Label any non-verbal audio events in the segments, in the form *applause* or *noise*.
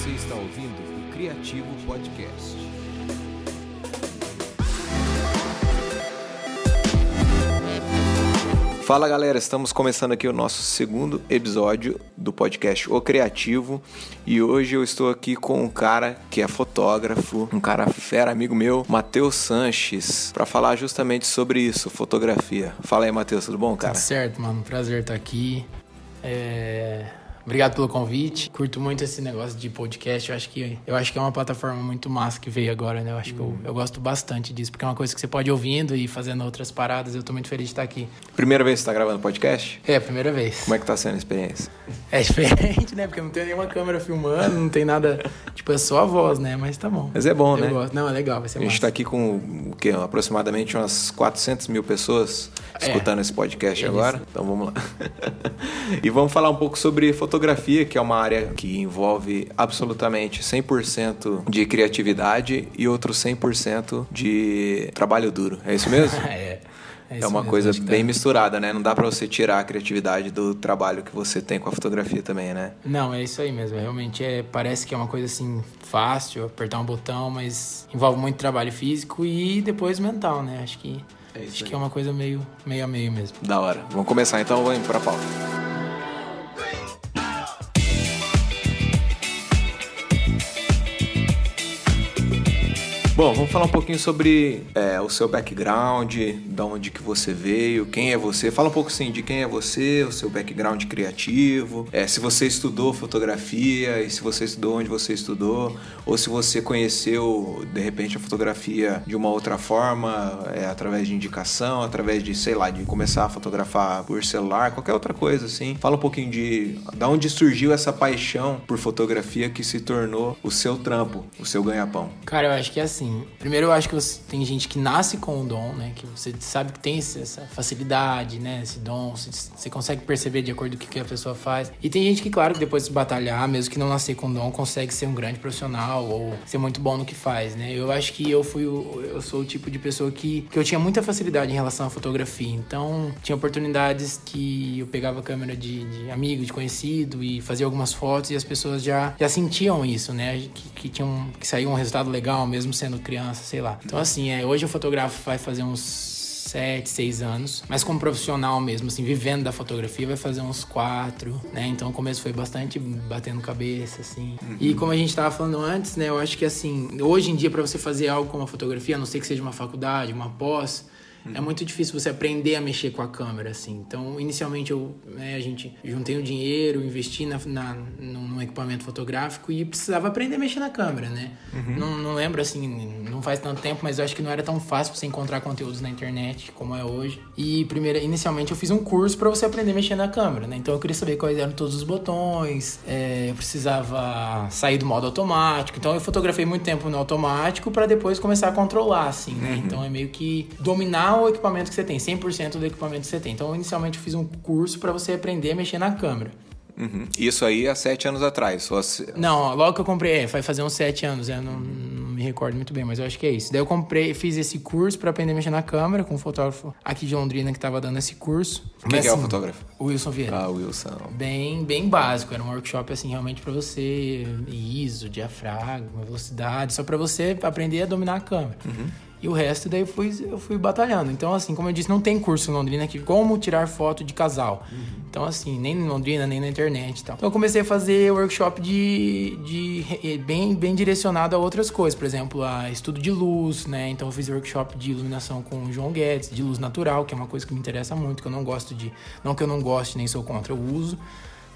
Você está ouvindo o Criativo Podcast. Fala galera, estamos começando aqui o nosso segundo episódio do podcast O Criativo e hoje eu estou aqui com um cara que é fotógrafo, um cara fera, amigo meu, Matheus Sanches, para falar justamente sobre isso, fotografia. Fala aí, Matheus, tudo bom, cara? Tudo certo, mano. Prazer estar aqui. É... Obrigado pelo convite. Curto muito esse negócio de podcast. Eu acho que, eu acho que é uma plataforma muito massa que veio agora, né? Eu acho que eu, eu gosto bastante disso, porque é uma coisa que você pode ir ouvindo e fazendo outras paradas. Eu tô muito feliz de estar aqui. Primeira vez que você tá gravando podcast? É, a primeira vez. Como é que tá sendo a experiência? É diferente, né? Porque não tem nenhuma câmera filmando, não tem nada. tipo, é só a voz, né? Mas tá bom. Mas é bom, eu né? Gosto. Não, é legal, vai ser A gente massa. tá aqui com o quê? aproximadamente umas 400 mil pessoas É. escutando esse podcast Eles- agora. Então vamos lá. *laughs* e vamos falar um pouco sobre fotografia, que é uma área que envolve absolutamente 100% de criatividade e outro 100% de trabalho duro. É isso mesmo? *laughs* é. É, isso uma mesmo, coisa que bem tá- misturada, né? Não dá pra você tirar a criatividade do trabalho que você tem com a fotografia também, né? Não, é isso aí mesmo. Realmente é, parece que é uma coisa assim fácil, apertar um botão, mas envolve muito trabalho físico e depois mental, né? Acho que É acho aí. que é uma coisa meio meio a meio mesmo. Da hora. Vamos começar então, vamos pra pauta. Bom, vamos falar um pouquinho sobre é, o seu background, da onde que você veio, quem é você. Fala um pouco assim de quem é você, o seu background criativo, é, se você estudou fotografia e se você estudou onde você estudou, ou se você conheceu de repente a fotografia de uma outra forma, é, através de indicação, através de, sei lá, de começar a fotografar por celular, qualquer outra coisa assim. Fala um pouquinho de da onde surgiu essa paixão por fotografia que se tornou o seu trampo, o seu ganha-pão. Cara, eu acho que é assim. Primeiro, eu acho que você, tem gente que nasce com o dom, né? Que você sabe que tem essa facilidade, né? Esse dom, você, você consegue perceber de acordo com o que a pessoa faz. E tem gente que, claro, depois de batalhar, mesmo que não nascer com dom, consegue ser um grande profissional ou ser muito bom no que faz, né? Eu acho que eu fui o, eu sou o tipo de pessoa que, que eu tinha muita facilidade em relação à fotografia. Então, tinha oportunidades que eu pegava a câmera de, de amigo, de conhecido e fazia algumas fotos e as pessoas já, já sentiam isso, né? Que, que tinham que saía um resultado legal, mesmo sendo criança, sei lá. Então, assim, é, hoje eu fotografo vai fazer uns sete, seis anos, mas como profissional mesmo, assim, vivendo da fotografia, vai fazer uns quatro, né? Então o começo foi bastante batendo cabeça, assim. E como a gente tava falando antes, né? Eu acho que assim, hoje em dia, para você fazer algo como a fotografia, a não ser que seja uma faculdade, uma pós. É muito difícil você aprender a mexer com a câmera, assim. Então, inicialmente, eu, né, a gente juntei o dinheiro, investi na, na, num, equipamento fotográfico e precisava aprender a mexer na câmera, né? Não, não lembro, assim, não faz tanto tempo, mas eu acho que não era tão fácil você encontrar conteúdos na internet como é hoje. E, primeiro, inicialmente, eu fiz um curso para você aprender a mexer na câmera, né? Então, eu queria saber quais eram todos os botões, é, eu precisava sair do modo automático. Então, eu fotografei muito tempo no automático para depois começar a controlar, assim, né? Então, é meio que dominar o equipamento que você tem, 100% do equipamento que você tem. Então, inicialmente, eu fiz um curso para você aprender a mexer na câmera. Uhum. Isso aí há sete anos atrás. Se- Não, logo que eu comprei, é, vai fazer uns sete anos, eu não, não me recordo muito bem, mas eu acho que é isso. Daí eu comprei, fiz esse curso pra aprender a mexer na câmera com um fotógrafo aqui de Londrina que tava dando esse curso. Quem Mas, que é o assim, fotógrafo? Wilson Vieira. Ah, Wilson. Bem, bem básico, era um workshop assim realmente pra você ISO, diafragma, velocidade, só pra você aprender a dominar a câmera. E o resto daí eu fui, eu fui batalhando. Então, assim, como eu disse, não tem curso em Londrina aqui como tirar foto de casal. Então, assim, nem em Londrina, nem na internet e tal. Então, eu comecei a fazer workshop de, de eh, bem, bem direcionado a outras coisas. Por exemplo, a estudo de luz, né? Então, eu fiz workshop de iluminação com o João Guedes, de luz natural, que é uma coisa que me interessa muito, que eu não gosto de... Não que eu não goste, nem sou contra, eu uso.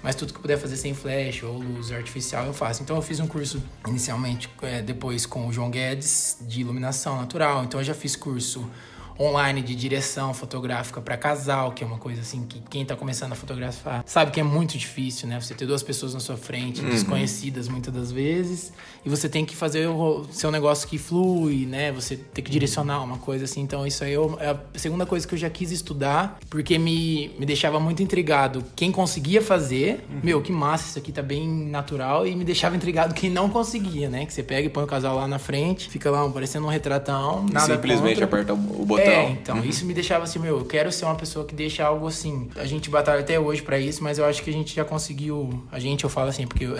Mas tudo que puder fazer sem flash ou luz artificial eu faço. Então eu fiz um curso inicialmente, é, depois com o João Guedes, de iluminação natural. Então eu já fiz curso online de direção fotográfica para casal, que é uma coisa assim que quem tá começando a fotografar sabe que é muito difícil, né? Você ter duas pessoas na sua frente, desconhecidas muitas das vezes, e você tem que fazer o seu negócio que flui, né? Você tem que direcionar uma coisa assim. Então isso aí eu- é a segunda coisa que eu já quis estudar, porque me, me deixava muito intrigado quem conseguia fazer. Meu, que massa, isso aqui tá bem natural, e me deixava intrigado quem não conseguia, né? Que você pega e põe o casal lá na frente, fica lá parecendo um retratão, nada Simplesmente contra. aperta o botão É, então, uhum. isso me deixava assim, meu, eu quero ser uma pessoa que deixa algo assim. A gente batalha até hoje para isso, mas eu acho que a gente já conseguiu. A gente, eu falo assim, porque eu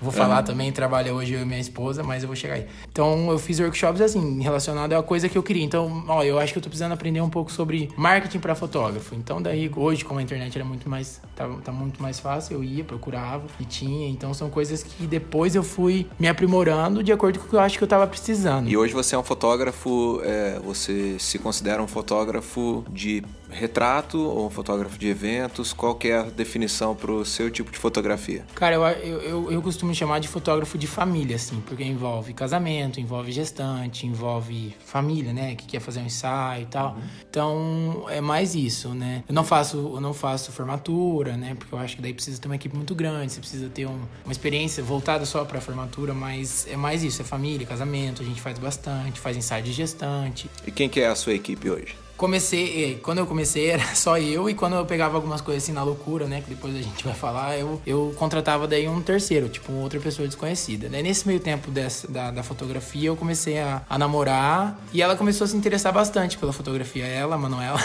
vou falar uhum. também, trabalha hoje eu e minha esposa, mas eu vou chegar aí. Então, eu fiz workshops assim, relacionado a coisa que eu queria. Então, ó, eu acho que eu tô precisando aprender um pouco sobre marketing para fotógrafo. Então, daí, hoje, como a internet era muito mais. Tá, tá muito mais fácil, eu ia, procurava e tinha. Então, são coisas que depois eu fui me aprimorando de acordo com o que eu acho que eu tava precisando. E hoje você é um fotógrafo, é, você se considera um fotógrafo de retrato ou um fotógrafo de eventos? Qual que é a definição para o seu tipo de fotografia? Cara, eu, eu, eu, eu, costumo chamar de fotógrafo de família, assim, porque envolve casamento, envolve gestante, envolve família, né, que quer fazer um ensaio e tal. Uhum. Então, é mais isso, né? Eu não faço, eu não faço formatura, né, porque eu acho que daí precisa ter uma equipe muito grande, você precisa ter um, uma experiência voltada só para formatura, mas é mais isso, é família, casamento, a gente faz bastante, faz ensaio de gestante. E quem que é a sua equipe hoje? Comecei, quando eu comecei era *laughs* só eu e quando eu pegava algumas coisas assim na loucura, né, que depois a gente vai falar, eu, eu contratava daí um terceiro, tipo outra pessoa desconhecida. Nesse meio tempo dessa, da, da fotografia eu comecei a, a, namorar e ela começou a se interessar bastante pela fotografia, ela, a Manuela.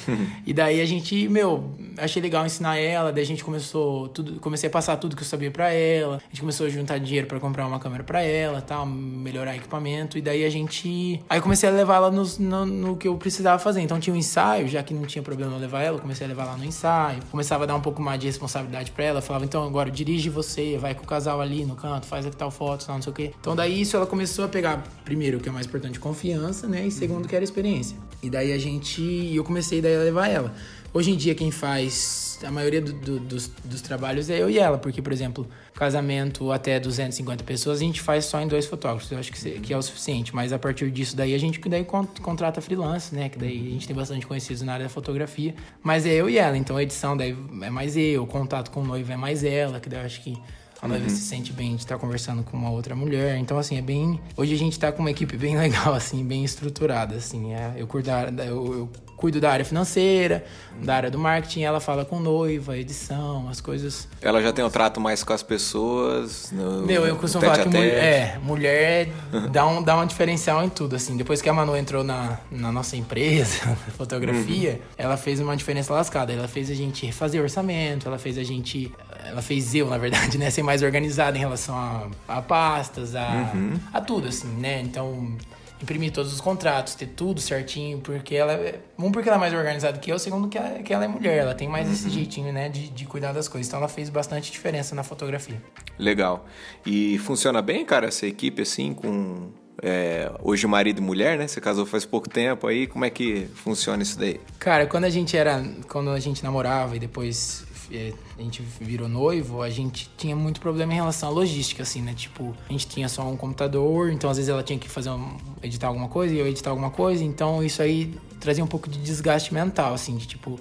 *laughs* e daí a gente, meu, achei legal ensinar ela, daí a gente começou tudo, comecei a passar tudo que eu sabia para ela. A gente começou a juntar dinheiro para comprar uma câmera para ela, tal, melhorar equipamento e daí a gente, aí comecei a levar ela no, no, no que eu precisava fazer fazer. Então tinha um ensaio, já que não tinha problema levar ela, eu comecei a levar lá no ensaio. Começava a dar um pouco mais de responsabilidade para ela. falava, então agora dirige você, vai com o casal ali no canto, faz aqui tal foto, tal, não sei o quê. Então daí isso ela começou a pegar, primeiro, o que é mais importante, confiança, né? E segundo, que era experiência. E daí a gente. Eu comecei daí a levar ela. Hoje em dia, quem faz a maioria do, do, dos, dos, trabalhos é eu e ela, porque, por exemplo, casamento até 250 pessoas a gente faz só em dois fotógrafos, eu acho que, que é o suficiente, mas a partir disso daí a gente daí contrata freelance, né, que daí a gente tem bastante conhecidos na área da fotografia, mas é eu e ela, então a edição daí é mais eu, o contato com o noivo é mais ela, que daí eu acho que a noiva uhum. se sente bem de estar conversando com uma outra mulher. Então, assim, é bem. Hoje a gente tá com uma equipe bem *laughs* legal, assim, bem estruturada, assim. É, eu, cuido da, eu, eu cuido da área financeira, da área do marketing, ela fala com noiva, edição, as coisas. Ela já tem um trato mais com as pessoas. No, Meu, eu costumo falar que mulher, é, mulher dá um, dá um diferencial em tudo, assim. Depois que a Manu entrou na, na nossa empresa, *laughs* fotografia, uhum. ela fez uma diferença lascada. Ela fez a gente refazer orçamento, ela fez a gente. Ela fez eu, na verdade, né? Ser mais organizada em relação a, a pastas, a, uhum. a tudo, assim, né? Então imprimir todos os contratos, ter tudo certinho, porque ela é. Um, porque ela é mais organizada que eu, segundo, que ela, que ela é mulher, ela tem mais uhum. esse jeitinho, né, de, de cuidar das coisas. Então ela fez bastante diferença na fotografia. Legal. E funciona bem, cara, essa equipe assim, com. É, hoje marido e mulher, né? Você casou faz pouco tempo aí, como é que funciona isso daí? Cara, quando a gente era. Quando a gente namorava e depois a gente virou noivo, a gente tinha muito problema em relação à logística, assim, né? Tipo, a gente tinha só um computador, então às vezes ela tinha que fazer um, editar alguma coisa e eu editar alguma coisa, então isso aí trazia um pouco de desgaste mental, assim, de tipo.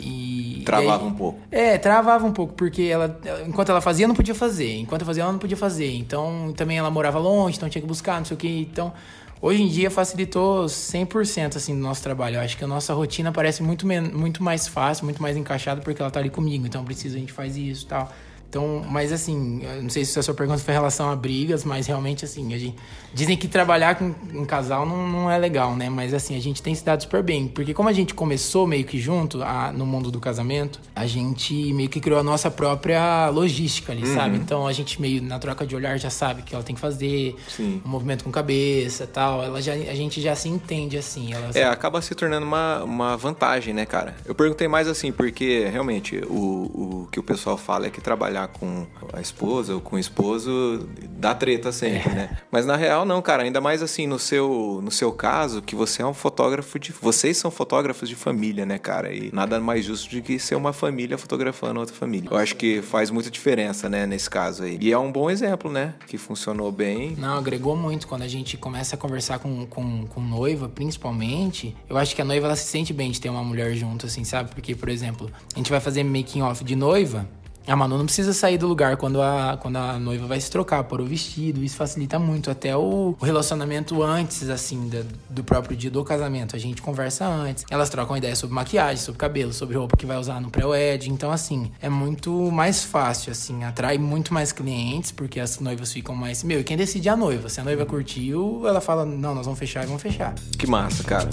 E, travava e aí, um pouco. É, travava um pouco, porque ela, enquanto ela fazia, não podia fazer. Enquanto eu fazia, ela não podia fazer. Então, também ela morava longe, então tinha que buscar, não sei o que. Então, Hoje em dia facilitou 100% assim do nosso trabalho. Eu acho que a nossa rotina parece muito, muito mais fácil, muito mais encaixada porque ela tá ali comigo. Então precisa a gente faz isso, tal. Então, mas assim, não sei se a sua pergunta foi em relação a brigas, mas realmente assim, a gente, dizem que trabalhar com um casal não, não é legal, né? Mas assim, a gente tem se dado super bem, porque como a gente começou meio que junto a, no mundo do casamento, a gente meio que criou a nossa própria logística ali, uhum. sabe? Então a gente meio na troca de olhar já sabe o que ela tem que fazer, Sim. um movimento com cabeça, tal. Ela já a gente já se entende assim, ela É, acaba se tornando uma, uma vantagem, né, cara? Eu perguntei mais assim porque realmente o, o que o pessoal fala é que trabalhar trabalhar com a esposa ou com o esposo dá treta sempre, é. né? Mas na real não, cara, ainda mais assim no seu no seu caso que você é um fotógrafo de vocês são fotógrafos de família, né, cara? E nada mais justo do que ser uma família fotografando outra família. Eu acho que faz muita diferença, né, nesse caso aí. E é um bom exemplo, né, que funcionou bem. Não, agregou muito quando a gente começa a conversar com, com, com noiva, principalmente. Eu acho que a noiva ela se sente bem de ter uma mulher junto, assim, sabe? Porque, por exemplo, a gente vai fazer making off de noiva, a Manu não precisa sair do lugar quando a, quando a noiva vai se trocar, pôr o vestido. Isso facilita muito. Até o, o relacionamento antes, assim, da, do próprio dia do casamento. A gente conversa antes. Elas trocam ideia sobre maquiagem, sobre cabelo, sobre roupa que vai usar no pré-wed. Então, assim, é muito mais fácil, assim. Atrai muito mais clientes, porque as noivas ficam mais... Meu, e quem decide é a noiva. Se a noiva curtiu, ela fala, não, nós vamos fechar e vamos fechar. Que massa, cara.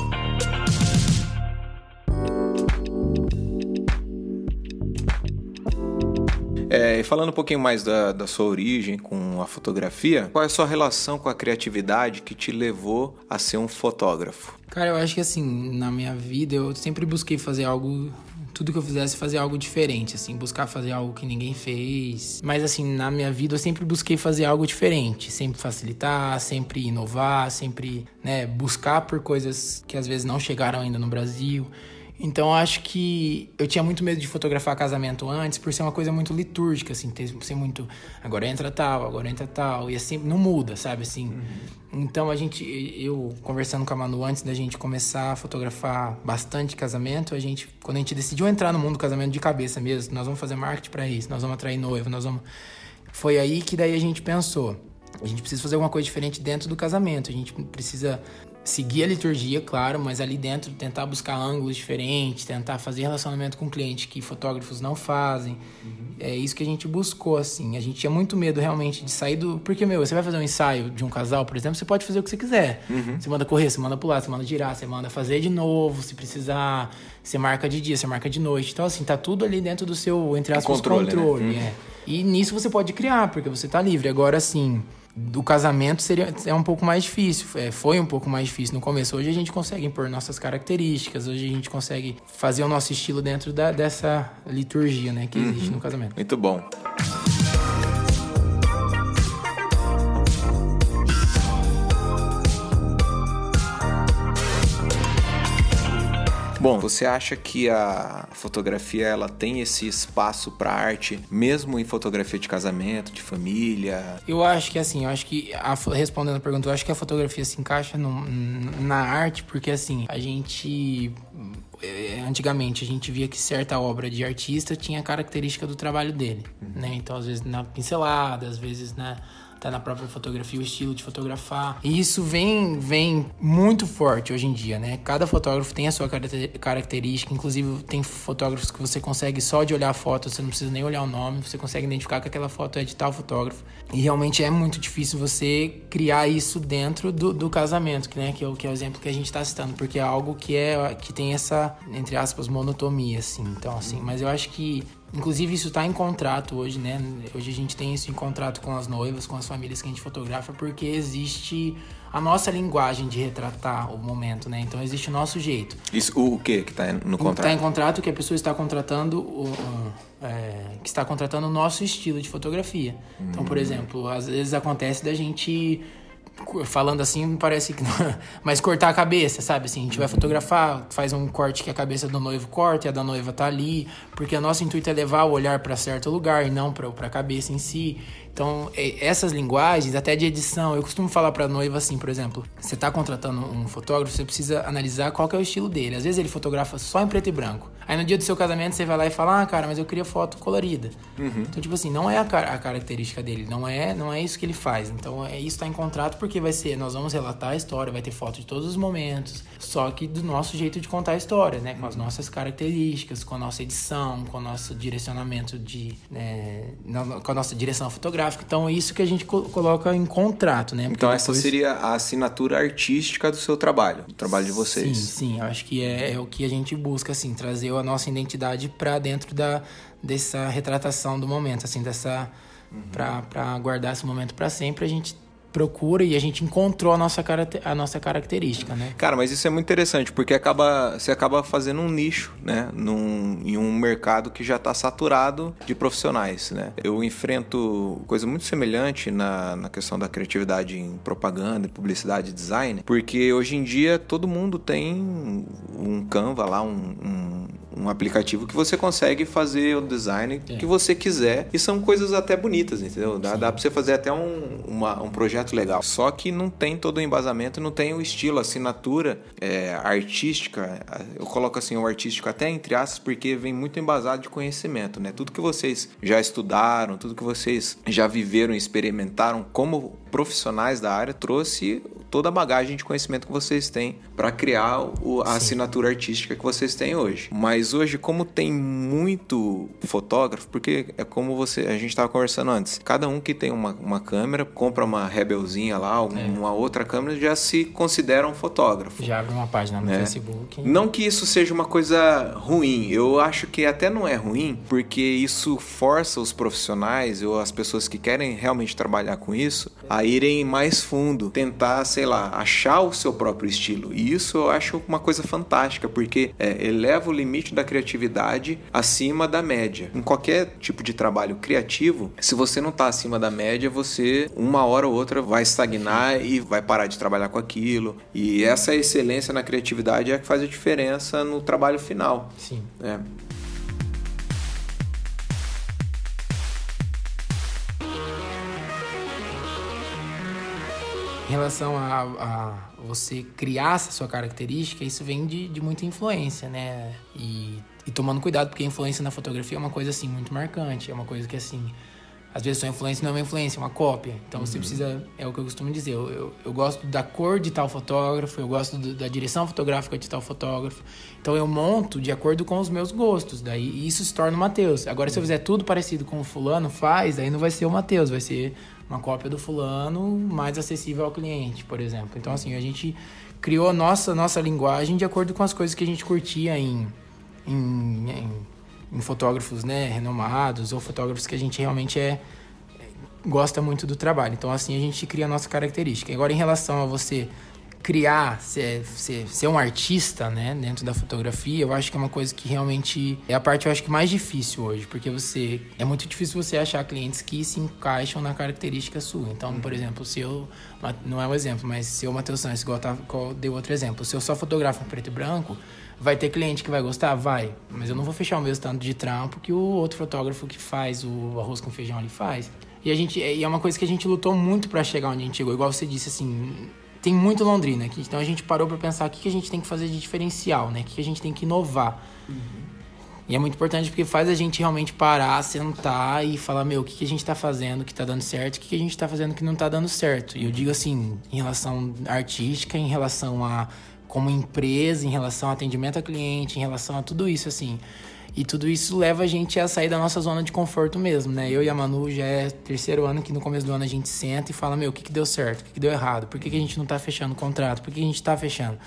É, e falando um pouquinho mais da, da sua origem com a fotografia, qual é a sua relação com a criatividade que te levou a ser um fotógrafo? Cara, eu acho que assim, na minha vida eu sempre busquei fazer algo tudo que eu fizesse fazer algo diferente, assim, buscar fazer algo que ninguém fez. Mas assim, na minha vida eu sempre busquei fazer algo diferente, sempre facilitar, sempre inovar, sempre, né, buscar por coisas que às vezes não chegaram ainda no Brasil. Então acho que eu tinha muito medo de fotografar casamento antes, por ser uma coisa muito litúrgica, assim, ter, ser muito. Agora entra tal, agora entra tal, e assim, não muda, sabe, assim. Uhum. Então a gente, eu conversando com a Manu antes da gente começar a fotografar bastante casamento, a gente, quando a gente decidiu entrar no mundo do casamento de cabeça mesmo, nós vamos fazer marketing para isso, nós vamos atrair noivo, nós vamos. Foi aí que daí a gente pensou. A gente precisa fazer alguma coisa diferente dentro do casamento. A gente precisa seguir a liturgia, claro, mas ali dentro tentar buscar ângulos diferentes, tentar fazer relacionamento com o cliente que fotógrafos não fazem. Uhum. É isso que a gente buscou, assim. A gente tinha muito medo realmente de sair do. Porque, meu, você vai fazer um ensaio de um casal, por exemplo, você pode fazer o que você quiser. Uhum. Você manda correr, você manda pular, você manda girar, você manda fazer de novo, se precisar. Você marca de dia, você marca de noite. Então, assim, tá tudo ali dentro do seu, entre aspas, controle. controle né? é. E nisso você pode criar, porque você tá livre. Agora, assim do casamento seria é um pouco mais difícil. É, foi um pouco mais difícil no começo. Hoje a gente consegue impor nossas características, hoje a gente consegue fazer o nosso estilo dentro da, dessa liturgia né, que existe uhum. no casamento. Muito bom. Bom, você acha que a fotografia ela tem esse espaço para arte, mesmo em fotografia de casamento, de família? Eu acho que assim, eu acho que a, respondendo a pergunta, eu acho que a fotografia se encaixa no, na arte porque assim a gente é, antigamente a gente via que certa obra de artista tinha característica do trabalho dele, uhum. né? Então às vezes na pincelada, às vezes na tá na própria fotografia, o estilo de fotografar. E isso vem, vem muito forte hoje em dia, né? Cada fotógrafo tem a sua característica, inclusive tem fotógrafos que você consegue só de olhar a foto, você não precisa nem olhar o nome, você consegue identificar que aquela foto é de tal fotógrafo. E realmente é muito difícil você criar isso dentro do, do casamento, que, né? que, é o, que é o exemplo que a gente está citando, porque é algo que, é, que tem essa, entre aspas, monotomia, assim. Então, assim, mas eu acho que Inclusive, isso está em contrato hoje, né? Hoje a gente tem isso em contrato com as noivas, com as famílias que a gente fotografa, porque existe a nossa linguagem de retratar o momento, né? Então existe o nosso jeito. Isso o que que está no contrato? Está em contrato que a pessoa está contratando o, é, que está contratando o nosso estilo de fotografia. Então, por hum. exemplo, às vezes acontece da gente falando assim, parece que não. *laughs* Mas cortar a cabeça, sabe? Assim, a gente vai fotografar, faz um corte que a cabeça do noivo corta e a da noiva tá ali, porque o nosso intuito é levar o olhar para certo lugar e não para a cabeça em si. Então, essas linguagens, até de edição, eu costumo falar para noiva assim, por exemplo, você está contratando um fotógrafo, você precisa analisar qual é o estilo dele. Às vezes ele fotografa só em preto e branco. Aí no dia do seu casamento você vai lá e fala: "Ah, cara, mas eu queria foto colorida". Uhum. Então, tipo assim, não é a, car a, característica dele, não é, não é isso que ele faz. Então, é isso tá em contrato porque vai ser, nós vamos relatar a história, vai ter foto de todos os momentos, só que do nosso jeito de contar a história, né, com as nossas características, com a nossa edição, com o nosso direcionamento de, né, com a nossa direção fotográfica gráfico. Então, é isso que a gente coloca em contrato, né? Porque então, essa seria a assinatura artística do seu trabalho, do trabalho de vocês. Sim, sim. Eu acho que é, é o que a gente busca, assim, trazer a nossa identidade para dentro da, dessa retratação do momento, assim, dessa... Uhum. para guardar esse momento para sempre, a gente procura e a gente encontrou a nossa, a nossa característica, né? Cara, mas isso é muito interessante, porque acaba, você acaba fazendo um nicho, né? Num, em um mercado que já está saturado de profissionais, né? Eu enfrento coisa muito semelhante na, na questão da criatividade em propaganda, publicidade e design, porque hoje em dia todo mundo tem um Canva lá, um, um um aplicativo que você consegue fazer o design é. que você quiser e são coisas até bonitas, entendeu? Dá, dá pra você fazer até um, uma, um projeto legal. Só que não tem todo o embasamento, não tem o estilo, a assinatura é, artística. Eu coloco assim o artístico até entre aspas porque vem muito embasado de conhecimento, né? Tudo que vocês já estudaram, tudo que vocês já viveram, experimentaram como profissionais da área trouxe toda a bagagem de conhecimento que vocês têm para criar o, a Sim. assinatura artística que vocês têm hoje. Mas hoje, como tem muito fotógrafo, porque é como você a gente estava conversando antes, cada um que tem uma, uma câmera, compra uma Rebelzinha lá, uma é. outra câmera, já se considera um fotógrafo. Já abre uma página no né? Facebook. Não que isso seja uma coisa ruim, eu acho que até não é ruim, porque isso força os profissionais ou as pessoas que querem realmente trabalhar com isso a irem mais fundo, tentar, sei lá, achar o seu próprio estilo. E isso eu acho uma coisa fantástica, porque é, eleva o limite da criatividade acima da média. Em qualquer tipo de trabalho criativo, se você não está acima da média, você uma hora ou outra vai estagnar e vai parar de trabalhar com aquilo. E essa excelência na criatividade é que faz a diferença no trabalho final. Sim. É. relação a, a, você criar essa sua característica, isso vem de, de muita influência, né? E, e, tomando cuidado, porque a influência na fotografia é uma coisa, assim, muito marcante. É uma coisa que, assim, às vezes sua influência não é uma influência, é uma cópia. Então uhum. você precisa, é o que eu costumo dizer, eu, eu, eu gosto da cor de tal fotógrafo, eu gosto do, da direção fotográfica de tal fotógrafo. Então eu monto de acordo com os meus gostos, daí isso se torna o Matheus. Agora, se eu fizer tudo parecido com o fulano faz, daí não vai ser o Matheus, vai ser uma cópia do fulano mais acessível ao cliente, por exemplo. Então, assim, a gente criou a nossa, nossa linguagem de acordo com as coisas que a gente curtia em, em, em, em fotógrafos né, renomados ou fotógrafos que a gente realmente é gosta muito do trabalho. Então, assim, a gente cria a nossa característica. Agora, em relação a você criar, ser, ser, ser um artista, né, dentro da fotografia, eu acho que é uma coisa que realmente é a parte, eu acho que mais difícil hoje, porque você é muito difícil você achar clientes que se encaixam na característica sua. Então, por exemplo, se eu não é um exemplo, mas se eu Matheus Santos, igual, tá, igual deu outro exemplo, se eu só fotografo em preto e branco, vai ter cliente que vai gostar, vai, mas eu não vou fechar o mesmo tanto de trampo que o outro fotógrafo que faz o arroz com feijão ali faz. E a gente e é uma coisa que a gente lutou muito para chegar onde a gente chegou, igual você disse assim, tem muito Londrina aqui. Então a gente parou para pensar o que, que a gente tem que fazer de diferencial, né? O que, que a gente tem que inovar. Uhum. E é muito importante porque faz a gente realmente parar, sentar e falar, meu, o que, que a gente está fazendo que está dando certo, o que, que a gente está fazendo que não está dando certo. E eu digo assim, em relação artística, em relação a como empresa, em relação ao atendimento ao cliente, em relação a tudo isso, assim. E tudo isso leva a gente a sair da nossa zona de conforto mesmo, né? Eu e a Manu já é terceiro ano que no começo do ano a gente senta e fala, meu, o que, que deu certo? O que, que deu errado? Por que, que a gente não tá fechando o contrato? Por que, que a gente tá fechando?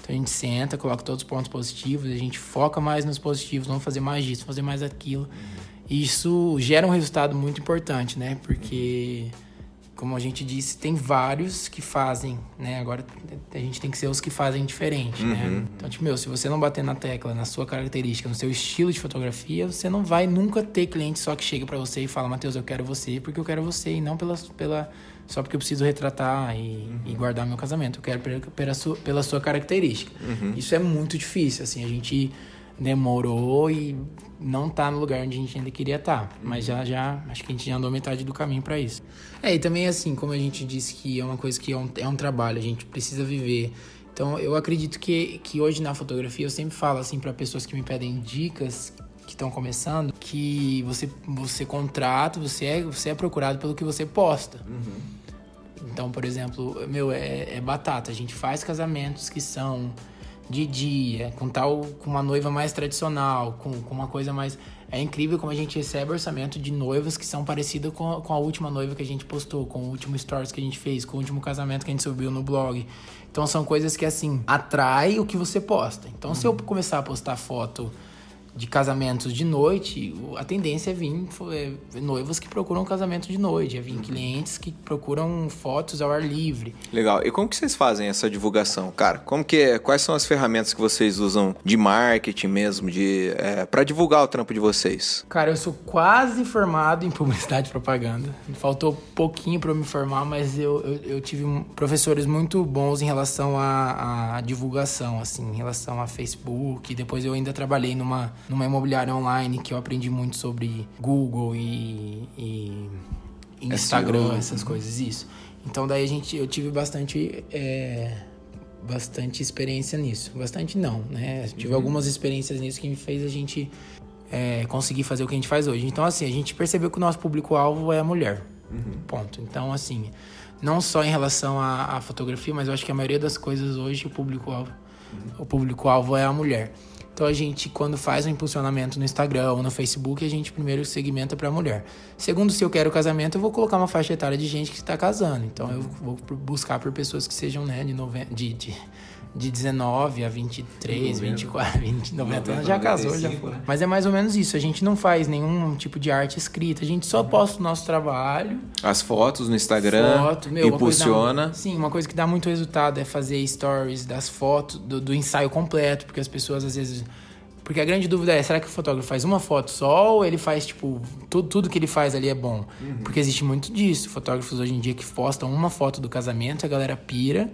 Então a gente senta, coloca todos os pontos positivos, a gente foca mais nos positivos, vamos fazer mais disso, fazer mais aquilo. E isso gera um resultado muito importante, né? Porque como a gente disse, tem vários que fazem, né? Agora a gente tem que ser os que fazem diferente, né? uhum. né? Então, tipo, meu, se você não bater na tecla, na sua característica, no seu estilo de fotografia, você não vai nunca ter cliente só que chega para você e fala, Matheus, eu quero você porque eu quero você e não pela, pela só porque eu preciso retratar e, uhum. e guardar meu casamento. Eu quero pela, pela, sua, pela sua característica. Uhum. Isso é muito difícil, assim, a gente demorou e não tá no lugar onde a gente ainda queria estar. Tá. Mas já, já, acho que a gente já andou metade do caminho para isso. É, e também assim, como a gente disse que é uma coisa que é um, é um trabalho, a gente precisa viver. Então, eu acredito que, que hoje na fotografia, eu sempre falo assim para pessoas que me pedem dicas que estão começando, que você, você contrata, você é, você é procurado pelo que você posta. Uhum. Então, por exemplo, meu, é, é batata. A gente faz casamentos que são de dia, com tal com uma noiva mais tradicional, com, com uma coisa mais. É incrível como a gente recebe orçamento de noivas que são parecidas com, com a última noiva que a gente postou, com o último stories que a gente fez, com o último casamento que a gente subiu no blog. Então são coisas que assim atrai o que você posta. Então se eu começar a postar foto de casamentos de noite, a tendência é vir é, noivas que procuram casamento de noite, é vir clientes que procuram fotos ao ar livre. Legal. E como que vocês fazem essa divulgação, cara? Como que é, quais são as ferramentas que vocês usam de marketing mesmo, de é, para divulgar o trampo de vocês? Cara, eu sou quase formado em publicidade e propaganda. Faltou pouquinho para eu me formar, mas eu, eu, eu, tive professores muito bons em relação à, à divulgação, assim, em relação a Facebook. Depois eu ainda trabalhei numa numa imobiliária online que eu aprendi muito sobre Google e, e Instagram, SEO. essas coisas, isso. Então daí a gente, eu tive bastante, é, bastante experiência nisso. Bastante não, né? tive uhum. algumas experiências nisso que me fez a gente é, conseguir fazer o que a gente faz hoje. Então assim, a gente percebeu que o nosso público-alvo é a mulher. Uhum. Ponto. Então assim, Não só em relação à, à fotografia, mas eu acho que a maioria das coisas hoje o público-alvo o público-alvo é a mulher. Então a gente, quando faz um impulsionamento no Instagram ou no Facebook, a gente primeiro segmenta para a mulher. Segundo, se eu quero casamento, eu vou colocar uma faixa etária de gente que está casando. Então eu vou buscar por pessoas que sejam né, de, noven... de, de de 19 a 23, 24, 20, 90 anos já casou, já foi. Né? Mas é mais ou menos isso. A gente não faz nenhum tipo de arte escrita. A gente só posta o nosso trabalho. As fotos no Instagram. Foto, meu, impulsiona. Uma sim, uma coisa que dá muito resultado é fazer stories das fotos, do, do ensaio completo, porque as pessoas às vezes. Porque a grande dúvida é, será que o fotógrafo faz uma foto só ou ele faz, tipo, tudo, tudo que ele faz ali é bom? Uhum. Porque existe muito disso. Fotógrafos hoje em dia que postam uma foto do casamento, a galera pira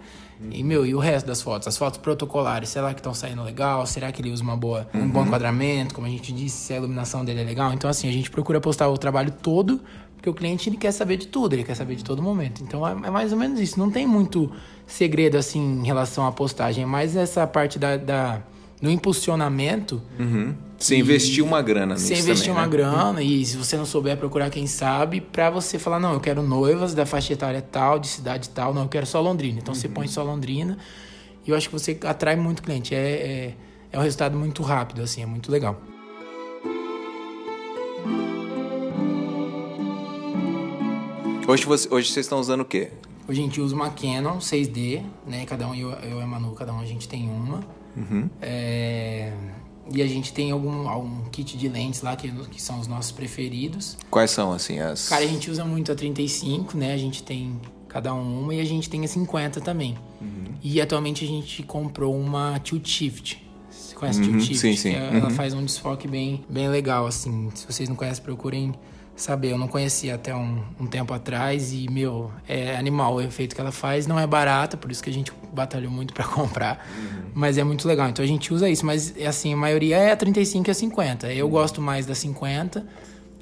e, meu, e o resto das fotos? As fotos protocolares, será que estão saindo legal? Será que ele usa uma boa, um bom uhum. enquadramento? Como a gente disse, se a iluminação dele é legal? Então, assim, a gente procura postar o trabalho todo, porque o cliente ele quer saber de tudo, ele quer saber de todo momento. Então, é, é mais ou menos isso. Não tem muito segredo, assim, em relação à postagem. É mais essa parte da, da no impulsionamento. Uhum. Você investir uma grana nisso Você investir também, uma né? grana e se você não souber procurar quem sabe, para você falar, não, eu quero noivas da faixa etária tal, de cidade tal, não, eu quero só Londrina. Então uhum. você põe só Londrina e eu acho que você atrai muito cliente. É, é, é um resultado muito rápido, assim, é muito legal. Hoje, você, hoje vocês estão usando o quê? Hoje a gente usa uma Canon 6D, né? Cada um, eu, eu e a Manu, cada um a gente tem uma. Uhum. É, e a gente tem algum, algum kit de lentes lá que, que são os nossos preferidos. Quais são, assim, as... Cara, a gente usa muito a 35, né? A gente tem cada um uma e a gente tem a 50 também. Uhum. E atualmente a gente comprou uma Tilt Shift. Você conhece a Tilt uhum, Shift? Sim, sim. Ela uhum. faz um desfoque bem, bem legal, assim. Se vocês não conhecem, procurem saber. Eu não conhecia até um, um tempo atrás e, meu, é animal o efeito que ela faz. Não é barata, por isso que a gente batalhou muito para *laughs* comprar. Uhum. Mas é muito legal. Então a gente usa isso. Mas, assim, a maioria é a 35 e a 50. Eu uhum. gosto mais da 50.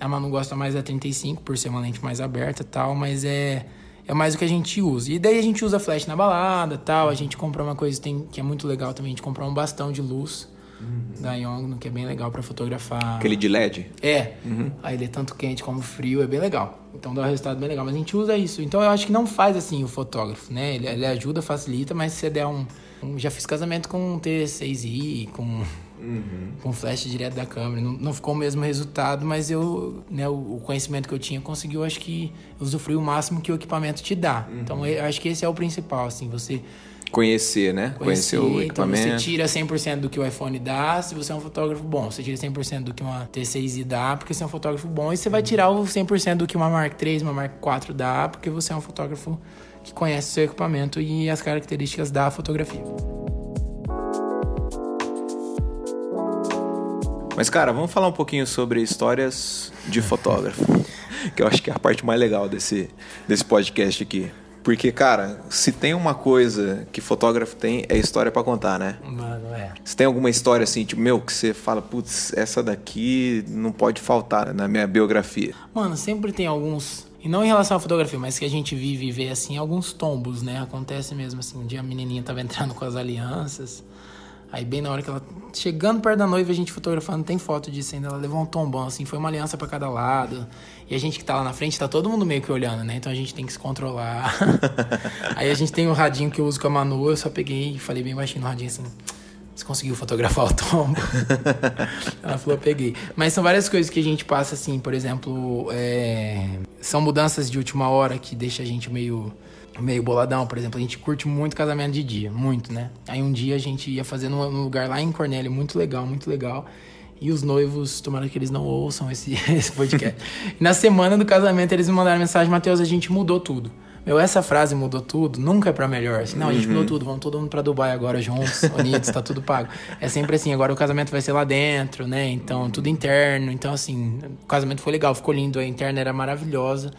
A Manu gosta mais da 35, por ser uma lente mais aberta e tal. Mas é, é mais o que a gente usa. E daí a gente usa flash na balada tal. A gente comprou uma coisa tem, que é muito legal também. A gente comprou um bastão de luz uhum. da Yongnuo, que é bem legal para fotografar. Aquele de LED? É. Uhum. Aí ele é tanto quente como frio, é bem legal. Então dá um resultado bem legal. Mas a gente usa isso. Então eu acho que não faz assim o fotógrafo, né? Ele, ele ajuda, facilita, mas se você der um, um. já fiz casamento com um T6i, com. Uhum. com flash direto da câmera. Não, não, ficou o mesmo resultado, mas eu, né, o, o, conhecimento que eu tinha conseguiu, acho que, usufruir o máximo que o equipamento te dá. Uhum. Então, eu acho que esse é o principal, assim, você Conhecer, né? Conhecer, Conhecer o equipamento. Então você tira 100% do que o iPhone dá se você é um fotógrafo bom. Você tira 100% do que uma T6i dá porque você é um fotógrafo bom. E você vai tirar o 100% do que uma Mark III, uma Mark IV dá porque você é um fotógrafo que conhece o seu equipamento e as características da fotografia. Mas, cara, vamos falar um pouquinho sobre histórias de fotógrafo. *laughs* que eu acho que é a parte mais legal desse, desse podcast aqui. Porque, cara, se tem uma coisa que fotógrafo tem, é história para contar, né? Mano, é. Se tem alguma história assim, tipo, meu, que você fala, putz, essa daqui não pode faltar na minha biografia. Mano, sempre tem alguns. E não em relação à fotografia, mas que a gente vive e vê assim, alguns tombos, né? Acontece mesmo assim. Um dia a menininha tava entrando com as alianças. Aí bem na hora que ela chegando perto da noiva, a gente fotografando, tem foto disso ainda, ela levou um tombão assim, foi uma aliança para cada lado. E a gente que tá lá na frente, tá todo mundo meio que olhando, né? Então a gente tem que se controlar. *laughs* Aí a gente tem o radinho que eu uso com a Manu, eu só peguei e falei bem baixinho no radinho assim: "Você conseguiu fotografar o tombo?" *laughs* ela falou: "Peguei". Mas são várias coisas que a gente passa assim, por exemplo, é... são mudanças de última hora que deixa a gente meio meio boladão, por exemplo, a gente curte muito casamento de dia, muito, né? Aí um dia a gente ia fazer num, lugar lá em Cornélio, muito legal, muito legal. E os noivos, tomara que eles não ouçam esse, *laughs* esse podcast. na semana do casamento eles me mandaram mensagem, Matheus, a gente mudou tudo. Meu, essa frase mudou tudo, nunca é pra melhor. Assim, não, a gente uhum. mudou tudo, vamos todo mundo pra Dubai agora juntos, unidos, tá tudo pago. É sempre assim, agora o casamento vai ser lá dentro, né? Então, tudo interno. Então, assim, o casamento foi legal, ficou lindo, a interna era maravilhosa.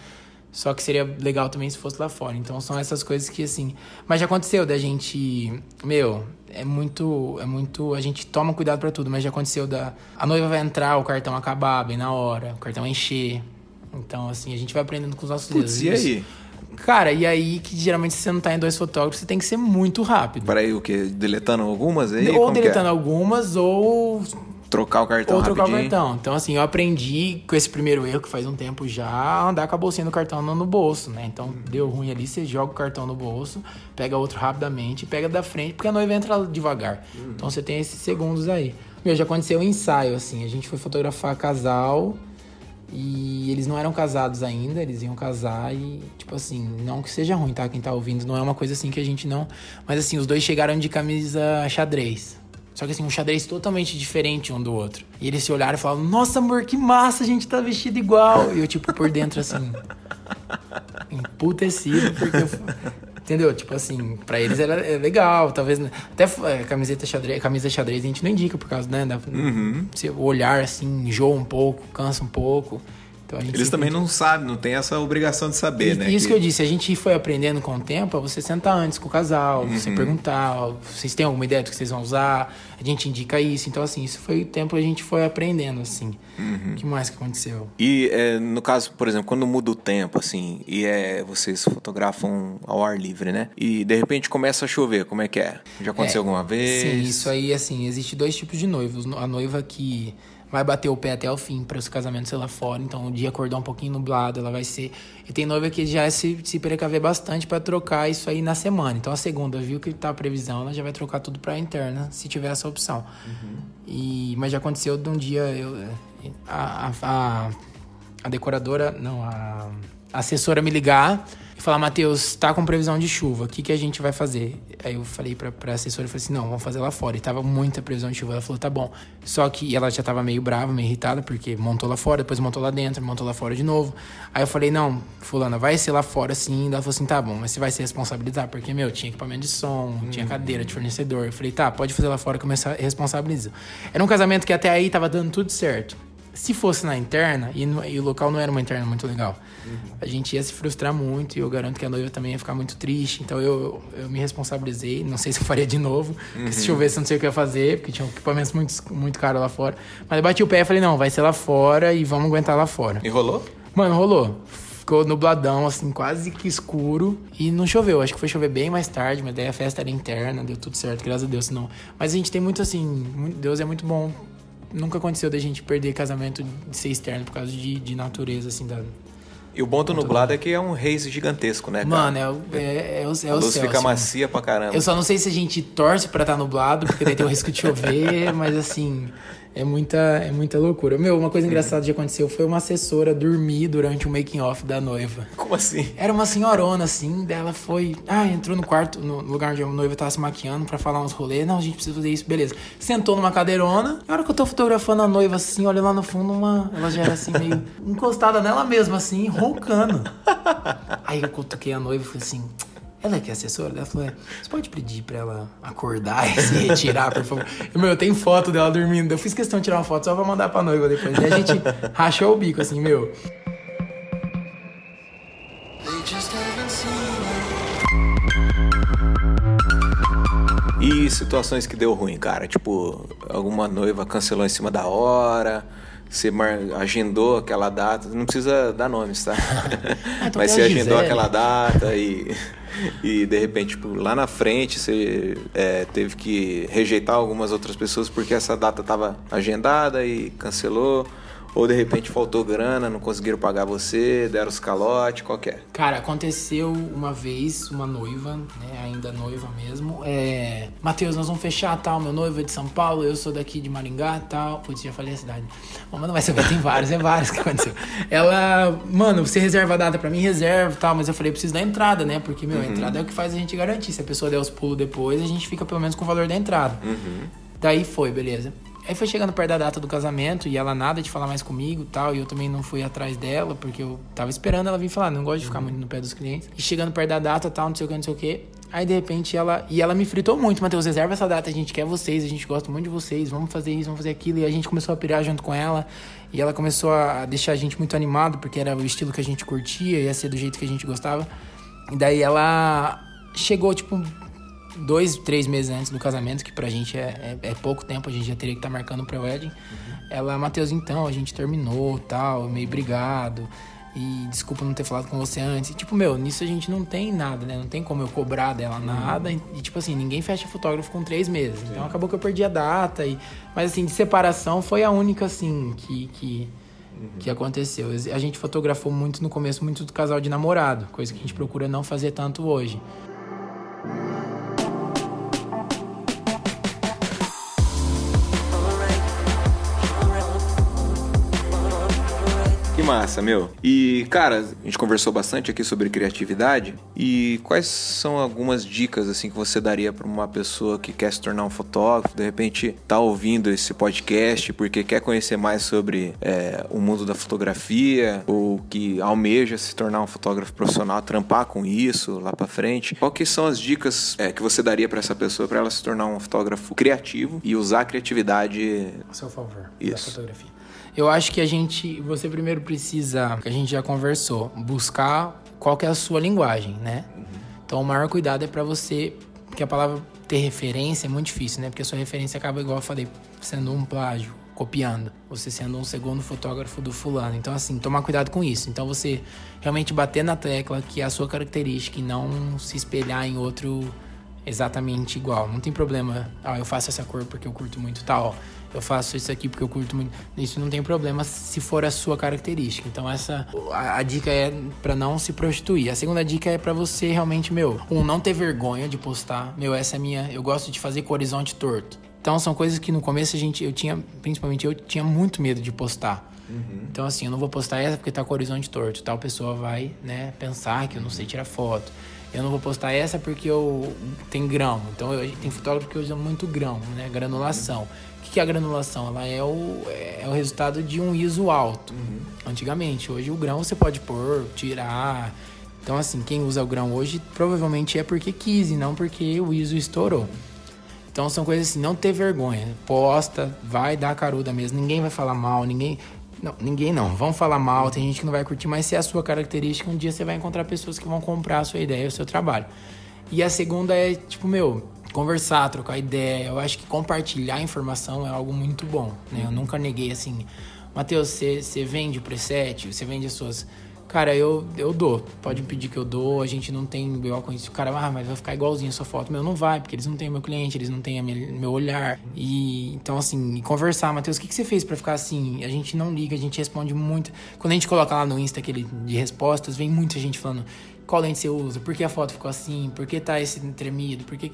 Só que seria legal também se fosse lá fora. Então são essas coisas que assim. Mas já aconteceu da gente. Meu, é muito. É muito. A gente toma cuidado para tudo, mas já aconteceu da. A noiva vai entrar, o cartão acabar bem na hora, o cartão encher. Então, assim, a gente vai aprendendo com os nossos Putz, dedos. E aí? Cara, e aí que geralmente se você não tá em dois fotógrafos, você tem que ser muito rápido. Peraí, o quê? Deletando algumas aí? Ou Como é? deletando é? algumas, ou trocar o cartão ou trocar o rapidinho. cartão. Então, assim, eu aprendi com esse primeiro erro, que faz um tempo já, a andar com a bolsinha do cartão no bolso, né? Então, deu ruim ali, você joga o cartão no bolso, pega outro rapidamente, pega da frente, porque a noiva entra devagar. Então, você tem esses segundos aí. Meu, já aconteceu um ensaio, assim, a gente foi fotografar casal e eles não eram casados ainda, eles iam casar e, tipo assim, não que seja ruim, tá? Quem tá ouvindo, não é uma coisa assim que a gente não. Mas assim, os dois chegaram de camisa xadrez. Só que assim, um xadrez totalmente diferente um do outro. E eles se olharam e falaram: Nossa, amor, que massa, a gente tá vestido igual. E eu, tipo, por dentro, assim, *laughs* emputecido, porque eu. Entendeu? Tipo assim, pra eles era é legal, talvez. Até é, camiseta xadrez, camisa xadrez a gente não indica por causa, né? Da, Uhum. se O olhar, assim, enjoa um pouco, cansa um pouco. Então, Eles também não sabem, não tem essa obrigação de saber, e- né? Isso que... eu disse, a gente foi aprendendo com o tempo a você sentar antes com o casal, Uhum. você perguntar, ó, vocês têm alguma ideia do que vocês vão usar? A gente indica isso. Então, assim, isso foi o tempo que a gente foi aprendendo, assim. Uhum. O que mais que aconteceu? E é, no caso, por exemplo, quando muda o tempo, assim, e é, vocês fotografam ao ar livre, né? E de repente começa a chover, como é que é? Já aconteceu É, alguma vez? Sim, isso aí, assim, existe dois tipos de noivos. A noiva que vai bater o pé até o fim para os casamentos ser lá fora, então o dia acordar um pouquinho nublado, ela vai ser. E tem noiva que já se, se precaver bastante para trocar isso aí na semana. Então a segunda, viu que tá a previsão, ela já vai trocar tudo para interna, se tiver essa opção. E, mas já aconteceu de um dia eu, a, a, a, a decoradora, não, a assessora me ligar e falar, Matheus, tá com previsão de chuva, o que, que a gente vai fazer? Aí eu falei pra, pra assessora, eu falei assim, não, vamos fazer lá fora. E tava muita previsão de chuva. Ela falou, tá bom. Só que ela já tava meio brava, meio irritada, porque montou lá fora, depois montou lá dentro, montou lá fora de novo. Aí eu falei, não, fulana, vai ser lá fora sim. Ela falou assim, tá bom, mas você vai se responsabilizar, porque, meu, tinha equipamento de som, tinha cadeira de fornecedor. Eu falei, tá, pode fazer lá fora me responsabilizo. Era um casamento que até aí tava dando tudo certo. Se fosse na interna, e, no- e o local não era uma interna muito legal, a gente ia se frustrar muito e eu garanto que a noiva também ia ficar muito triste. Então eu, eu me responsabilizei. Não sei se eu faria de novo, porque se chovesse eu não sei o que ia fazer, porque tinha equipamentos muito, muito caros lá fora. Mas eu bati o pé e falei: não, vai ser lá fora e vamos aguentar lá fora. E rolou? Mano, rolou. Ficou nubladão, assim, quase que escuro. E não choveu. Acho que foi chover bem mais tarde, mas daí a festa era interna, deu tudo certo, graças a Deus. Senão... Mas a gente tem muito assim. Deus é muito bom. Nunca aconteceu da gente perder casamento de ser externo por causa de, de natureza, assim, da. E o bom do nublado é que é um race gigantesco, né, cara? Mano, é, o- é, é, o, é a o luz céu. fica assim. macia pra caramba. Eu só não sei se a gente torce pra estar nublado, porque daí tem o risco de chover, *laughs* mas assim, é muita, é muita loucura. Meu, uma coisa engraçada que aconteceu foi uma assessora dormir durante o making off da noiva. Como assim? Era uma senhorona, assim, dela foi. Ah, entrou no quarto, no lugar onde a noiva tava se maquiando pra falar uns rolês. Não, a gente precisa fazer isso, beleza. Sentou numa cadeirona. Na hora que eu tô fotografando a noiva, assim, olha lá no fundo, uma. Ela já era assim, meio *laughs* encostada nela mesma, assim, roncando. Aí eu cutuquei a noiva e falei assim. Ela é que é assessora? Ela falou: é, você pode pedir pra ela acordar e se retirar, por favor? E, meu, tem foto dela dormindo. Eu fiz questão de tirar uma foto só pra mandar pra noiva depois. E a gente *laughs* rachou o bico, assim, meu. E situações que deu ruim, cara? Tipo, alguma noiva cancelou em cima da hora, você mar- agendou aquela data, não precisa dar nomes, tá? então *laughs* Mas você agendou Gisele. aquela data e, e de repente, tipo, lá na frente você é, teve que rejeitar algumas outras pessoas porque essa data tava agendada e cancelou. Ou de repente faltou grana, não conseguiram pagar você, deram os calote, qualquer. Cara, aconteceu uma vez, uma noiva, né, ainda noiva mesmo, é... Matheus, nós vamos fechar, tal, meu noivo é de São Paulo, eu sou daqui de Maringá, tal, putz, já falei a cidade. Bom, mas não vai saber, tem vários, é vários que aconteceu. Ela, mano, você reserva a data pra mim, reserva, tal, mas eu falei, preciso da entrada, né, porque, meu, a entrada é o que faz a gente garantir, se a pessoa der os pulos depois, a gente fica pelo menos com o valor da entrada. Daí foi, beleza. Aí foi chegando perto da data do casamento e ela nada de falar mais comigo tal. E eu também não fui atrás dela, porque eu tava esperando ela vir falar. Não gosto de ficar muito no pé dos clientes. E chegando perto da data tal, não sei o que, não sei o que. Aí de repente ela. E ela me fritou muito, Matheus, reserva essa data, a gente quer vocês, a gente gosta muito de vocês, vamos fazer isso, vamos fazer aquilo. E a gente começou a pirar junto com ela. E ela começou a deixar a gente muito animado, porque era o estilo que a gente curtia, ia ser do jeito que a gente gostava. E daí ela chegou, tipo, dois, três meses antes do casamento, que pra gente é, é, é pouco tempo, a gente já teria que estar marcando o pré-wedding. Ela, Matheus, então, a gente terminou, tal, meio brigado. E desculpa não ter falado com você antes. E, tipo, meu, nisso a gente não tem nada, né? Não tem como eu cobrar dela nada. E, tipo assim, ninguém fecha fotógrafo com três meses. Então acabou que eu perdi a data. E... Mas, assim, de separação foi a única, assim, que, que, que aconteceu. A gente fotografou muito no começo, muito do casal de namorado. Coisa que a gente procura não fazer tanto hoje. Massa, meu. E, cara, a gente conversou bastante aqui sobre criatividade. E quais são algumas dicas, assim, que você daria para uma pessoa que quer se tornar um fotógrafo, de repente tá ouvindo esse podcast porque quer conhecer mais sobre é, o mundo da fotografia ou que almeja se tornar um fotógrafo profissional, trampar com isso lá para frente? Qual que são as dicas é, que você daria para essa pessoa para ela se tornar um fotógrafo criativo e usar a criatividade A seu favor, Isso. da fotografia. Eu acho que a gente, você primeiro precisa, que a gente já conversou, buscar qual que é a sua linguagem, né? Então o maior cuidado é para você, porque a palavra ter referência é muito difícil, né? Porque a sua referência acaba, igual eu falei, sendo um plágio, copiando. Você sendo um segundo fotógrafo do fulano. Então, assim, tomar cuidado com isso. Então, você realmente bater na tecla que é a sua característica e não se espelhar em outro exatamente igual. Não tem problema. Ah, eu faço essa cor porque eu curto muito tal. Eu faço isso aqui porque eu curto muito. Isso não tem problema se for a sua característica. Então essa a, a dica é para não se prostituir. A segunda dica é para você realmente, meu, um não ter vergonha de postar. Meu, essa é a minha, eu gosto de fazer com o horizonte torto. Então são coisas que no começo a gente eu tinha, principalmente eu tinha muito medo de postar. Então assim, eu não vou postar essa porque tá com o horizonte torto. Tal pessoa vai, né, pensar que eu não sei tirar foto. Eu não vou postar essa porque eu tem grão. Então eu, tem fotógrafo que usa muito grão, né? Granulação. O que que é a granulação? Ela é o, é o resultado de um ISO alto. Antigamente. Hoje o grão você pode pôr, tirar. Então, assim, quem usa o grão hoje provavelmente é porque quis e não porque o ISO estourou. Então são coisas assim, não ter vergonha. Posta, vai dar caruda mesmo. Ninguém vai falar mal, ninguém. Não, ninguém não. Vão falar mal, tem gente que não vai curtir, mas se é a sua característica, um dia você vai encontrar pessoas que vão comprar a sua ideia, o seu trabalho. E a segunda é, tipo, meu, conversar, trocar ideia. Eu acho que compartilhar informação é algo muito bom, né? Eu nunca neguei assim, Matheus, você você vende o preset, você vende as suas. Cara, eu, eu dou. Pode pedir que eu dou. A gente não tem BO com isso. O cara, ah, mas vai ficar igualzinho a sua foto. Meu, não vai, porque eles não têm meu cliente, eles não têm minha- meu olhar. E então, assim, conversar, Matheus, o que, que você fez pra ficar assim? A gente não liga, a gente responde muito. Quando a gente coloca lá no Insta aquele de respostas, vem muita gente falando qual lente você usa, por que a foto ficou assim, por que tá esse tremido, por que-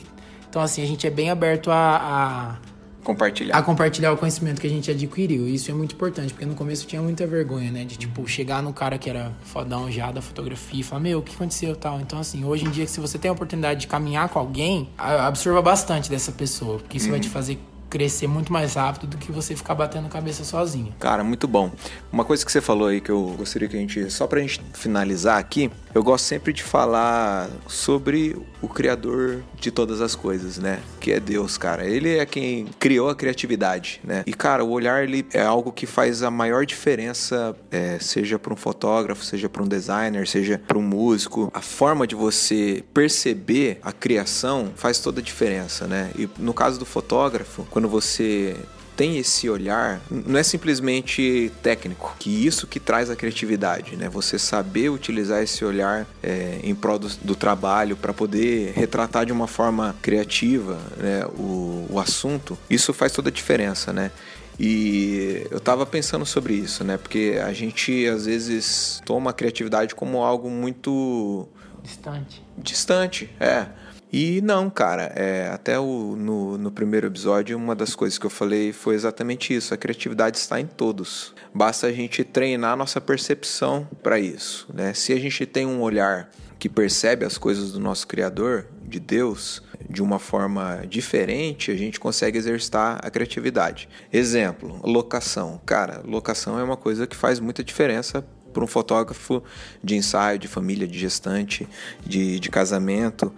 Então, assim, a gente é bem aberto a- a Compartilhar. a compartilhar o conhecimento que a gente adquiriu. Isso é muito importante, porque no começo eu tinha muita vergonha, né? De, tipo, chegar no cara que era fodão já da fotografia e falar, meu, o que aconteceu e tal. Então, assim, hoje em dia, se você tem a oportunidade de caminhar com alguém, absorva bastante dessa pessoa, porque isso vai te fazer crescer muito mais rápido do que você ficar batendo cabeça sozinho. Cara, muito bom. Uma coisa que você falou aí que eu gostaria que a gente, só pra gente finalizar aqui, eu gosto sempre de falar sobre o criador de todas as coisas, né? Que é Deus, cara. Ele é quem criou a criatividade, né? E, cara, o olhar, ele é algo que faz a maior diferença, é, seja para um fotógrafo, seja para um designer, seja para um músico. A forma de você perceber a criação faz toda a diferença, né? E no caso do fotógrafo, quando você tem esse olhar, não é simplesmente técnico, que isso que traz a criatividade, né? Você saber utilizar esse olhar é, em prol do, do trabalho para poder retratar de uma forma criativa né, o, o assunto, isso faz toda a diferença, né? E eu tava pensando sobre isso, né? Porque a gente às vezes toma a criatividade como algo muito Distante. distante, é. E não, cara, é, até o, no, no primeiro episódio, uma das coisas que eu falei foi exatamente isso. A criatividade está em todos. Basta a gente treinar a nossa percepção para isso. Né? Se a gente tem um olhar que percebe as coisas do nosso Criador, de Deus, de uma forma diferente, a gente consegue exercitar a criatividade. Exemplo, locação. Cara, locação é uma coisa que faz muita diferença para um fotógrafo de ensaio, de família, de gestante, de, de casamento.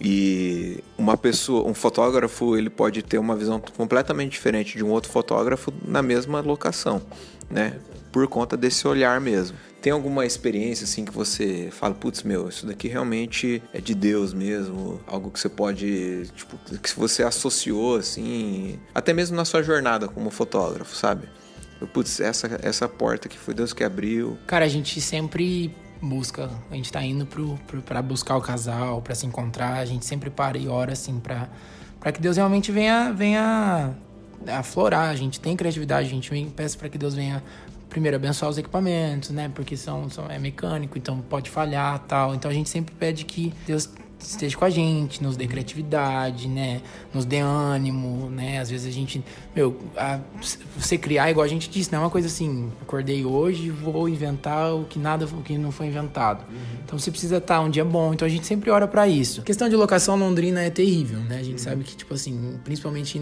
E uma pessoa, um fotógrafo, ele pode ter uma visão completamente diferente de um outro fotógrafo na mesma locação, né? Por conta desse olhar mesmo. Tem alguma experiência assim que você fala, putz, meu, isso daqui realmente é de Deus mesmo, algo que você pode, tipo, que você associou assim, até mesmo na sua jornada como fotógrafo, sabe? Putz, essa, essa porta que foi Deus que abriu. Cara, a gente sempre busca, a gente tá indo pro, pro, pra buscar o casal, pra se encontrar, a gente sempre para e ora, assim, pra, pra que Deus realmente venha, venha aflorar. A gente tem criatividade, a gente peça para que Deus venha primeiro abençoar os equipamentos, né? Porque são, são é mecânico, então pode falhar, tal. Então a gente sempre pede que Deus esteja com a gente, nos dê criatividade, né? Nos dê ânimo, né? Às vezes a gente, meu, a, você criar igual a gente disse, não é uma coisa assim, acordei hoje, vou inventar o que nada, o que não foi inventado. Uhum. Então você precisa estar um dia bom, então a gente sempre ora para isso. A questão de locação londrina é terrível, né? A gente uhum. sabe que tipo assim, principalmente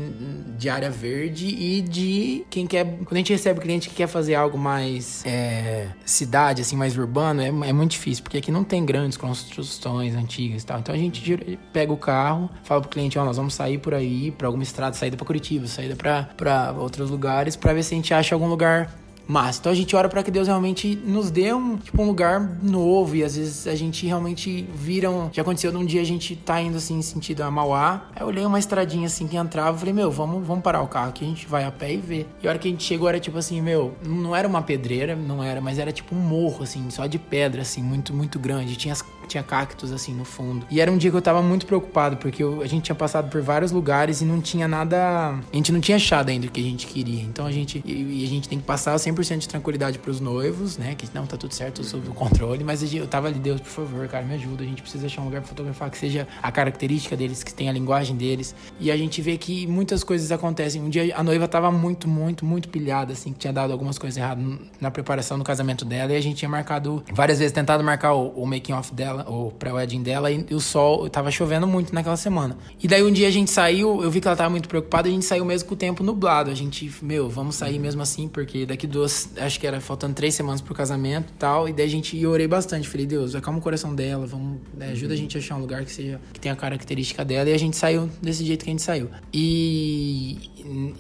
de área verde e de quem quer, quando a gente recebe cliente que quer fazer algo mais é, cidade, assim, mais urbano, é, é muito difícil, porque aqui não tem grandes construções antigas e tal. Então, então a gente pega o carro, fala pro cliente, ó, oh, nós vamos sair por aí, para alguma estrada, saída para Curitiba, saída para outros lugares, para ver se a gente acha algum lugar mas então a gente ora para que Deus realmente nos dê um, tipo, um lugar novo e às vezes a gente realmente vira um... Já aconteceu num dia a gente tá indo assim, sentido a Mauá, aí eu olhei uma estradinha assim que entrava, falei, meu, vamos, vamos parar o carro que a gente vai a pé e vê. E a hora que a gente chegou era tipo assim, meu, não era uma pedreira, não era, mas era tipo um morro assim, só de pedra assim, muito, muito grande. Tinha as tinha cactos assim no fundo. E era um dia que eu tava muito preocupado, porque eu, a gente tinha passado por vários lugares e não tinha nada. A gente não tinha achado ainda o que a gente queria. Então a gente. E, e a gente tem que passar 100% de tranquilidade pros noivos, né? Que não, tá tudo certo, sob o controle. Mas eu tava ali, Deus, por favor, cara, me ajuda. A gente precisa achar um lugar pra fotografar que seja a característica deles, que tenha a linguagem deles. E a gente vê que muitas coisas acontecem. Um dia a noiva tava muito, muito, muito pilhada, assim, que tinha dado algumas coisas erradas na preparação do casamento dela. E a gente tinha marcado várias vezes, tentado marcar o, o making off dela o pré-wedding dela, e, o sol tava chovendo muito naquela semana. E daí um dia a gente saiu, eu vi que ela tava muito preocupada, a gente saiu mesmo com o tempo nublado. A gente, meu, vamos sair mesmo assim, porque daqui duas, acho que era faltando três semanas pro casamento e tal. E daí a gente e orei bastante. Falei, Deus, acalma o coração dela, vamos, né, ajuda a gente a achar um lugar que seja, que tenha a característica dela. E a gente saiu desse jeito que a gente saiu. E,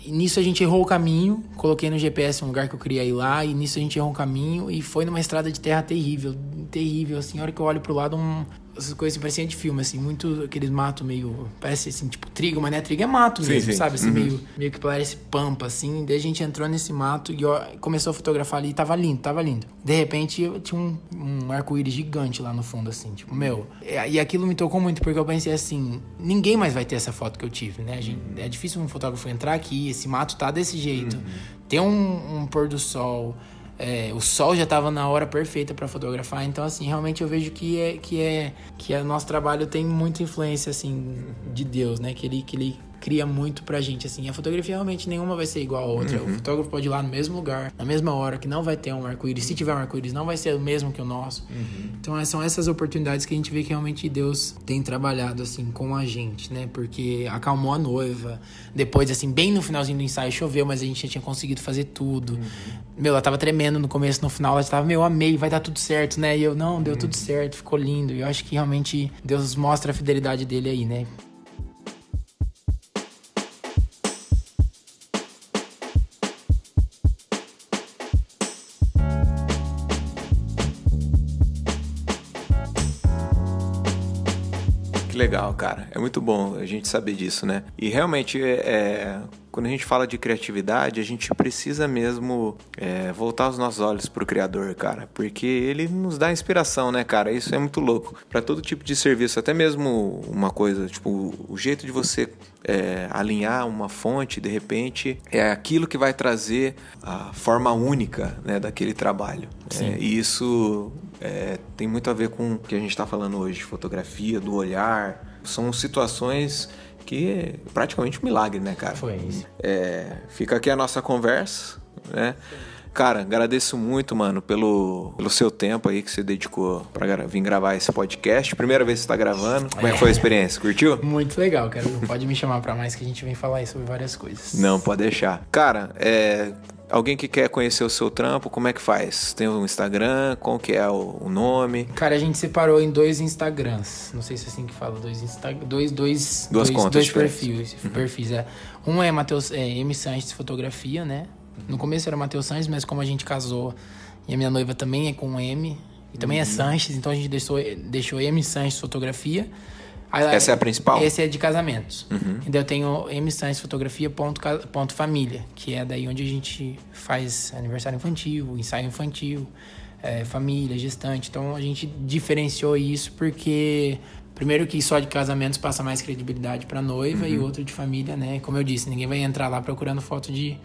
e nisso a gente errou o caminho, coloquei no GPS um lugar que eu queria ir lá, e nisso a gente errou o caminho e foi numa estrada de terra terrível, terrível, assim, a hora que eu olho pro lado, um, essas coisas assim, de filme, assim, muito aqueles mato meio. Parece assim, tipo trigo, mas não é trigo, é mato mesmo, sim, sim. sabe? Assim, uhum. meio, meio que parece pampa, assim. Daí a gente entrou nesse mato e ó, começou a fotografar ali e tava lindo, tava lindo. De repente tinha um, um arco-íris gigante lá no fundo, assim, tipo, meu. E aquilo me tocou muito, porque eu pensei assim: ninguém mais vai ter essa foto que eu tive, né? Gente, é difícil um fotógrafo entrar aqui, esse mato tá desse jeito. Uhum. Tem um, um pôr do sol é, o sol já estava na hora perfeita para fotografar, então assim realmente eu vejo que é que é que é, o nosso trabalho tem muita influência assim de Deus, né? Que ele que ele cria muito pra gente, assim. A fotografia realmente nenhuma vai ser igual a outra. Uhum. O fotógrafo pode ir lá no mesmo lugar, na mesma hora, que não vai ter um arco-íris. Se tiver um arco-íris, não vai ser o mesmo que o nosso. Uhum. Então, é, são essas oportunidades que a gente vê que realmente Deus tem trabalhado, assim, com a gente, né? Porque acalmou a noiva. Depois, assim, bem no finalzinho do ensaio, choveu, mas a gente já tinha conseguido fazer tudo. Uhum. Meu, ela tava tremendo no começo, no final, ela tava, meu, amei, vai dar tudo certo, né? E eu, não, deu tudo certo, ficou lindo. E eu acho que realmente Deus mostra a fidelidade dele aí, né? Cara. É muito bom a gente saber disso, né? E realmente, é, é quando a gente fala de criatividade, a gente precisa mesmo é, voltar os nossos olhos pro Criador, cara. Porque ele nos dá inspiração, né, cara? Isso é muito louco. para todo tipo de serviço, até mesmo uma coisa, tipo, o jeito de você é, alinhar uma fonte, de repente, é aquilo que vai trazer a forma única né, daquele trabalho. É, e isso é, tem muito a ver com o que a gente está falando hoje, fotografia, do olhar. São situações que é praticamente um milagre, né, cara? Foi isso. É, fica aqui a nossa conversa, né? Cara, agradeço muito, mano, pelo, pelo seu tempo aí que você dedicou pra vir gravar esse podcast. Primeira vez que você tá gravando. Como é que foi a experiência? Curtiu? Muito legal, cara. Pode me chamar pra mais que a gente vem falar aí sobre várias coisas. Não, pode deixar. Cara, é, Alguém que quer conhecer o seu trampo, como é que faz? Tem um Instagram? Qual que é o, nome? Cara, a gente separou em dois Instagrams. Não sei se é assim que fala, dois Instagram, dois dois Duas dois, contas dois perfis, uhum. perfis é. Um é Matheus é, M Sanches fotografia, né? No começo era Matheus Sanches, mas como a gente casou e a minha noiva também é com M e também é uhum. é Sanches, então a gente deixou deixou M Sanches fotografia. Essa é a principal? Esse é de casamentos. Uhum. Então eu tenho msancefotografia.família, que é daí onde a gente faz aniversário infantil, ensaio infantil, é, família, gestante. Então a gente diferenciou isso porque primeiro que só de casamentos passa mais credibilidade para noiva Uhum. e outro de família, né? Como eu disse, ninguém vai entrar lá procurando foto de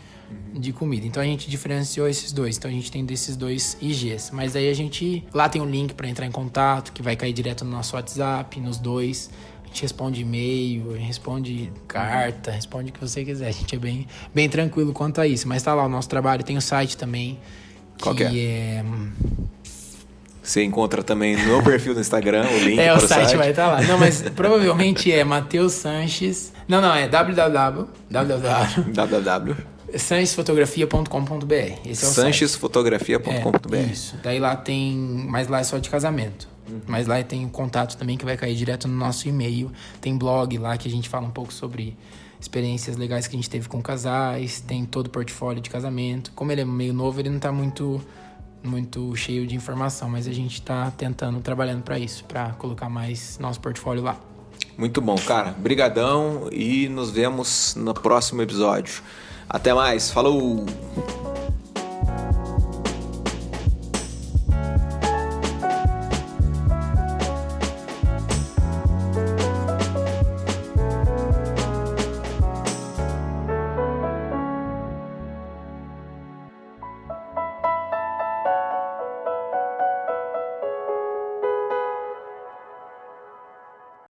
de comida. Então a gente diferenciou esses dois. Então a gente tem desses dois IGs. Mas aí a gente lá tem um link para entrar em contato, que vai cair direto no nosso WhatsApp, nos dois. A gente responde e-mail, responde carta, responde o que você quiser. A gente é bem, bem tranquilo quanto a isso. Mas tá lá o nosso trabalho, tem o site também. Qual que é? Você encontra também no meu perfil do Instagram o link *laughs* É, o site, vai estar lá. Não, mas provavelmente é Matheus Sanches. Não, não, é www. www. www. sanchesfotografia.com.br. Esse é o sanchesfotografia.com.br. É, isso. Daí lá tem. Mas lá é só de casamento. Mas lá tem o contato também que vai cair direto no nosso e-mail. Tem blog lá que a gente fala um pouco sobre experiências legais que a gente teve com casais. Tem todo o portfólio de casamento. Como ele é meio novo, ele não tá muito muito cheio de informação, mas a gente tá tentando, trabalhando para isso, para colocar mais nosso portfólio lá. Muito bom, cara. Brigadão e nos vemos no próximo episódio. Até mais, falou!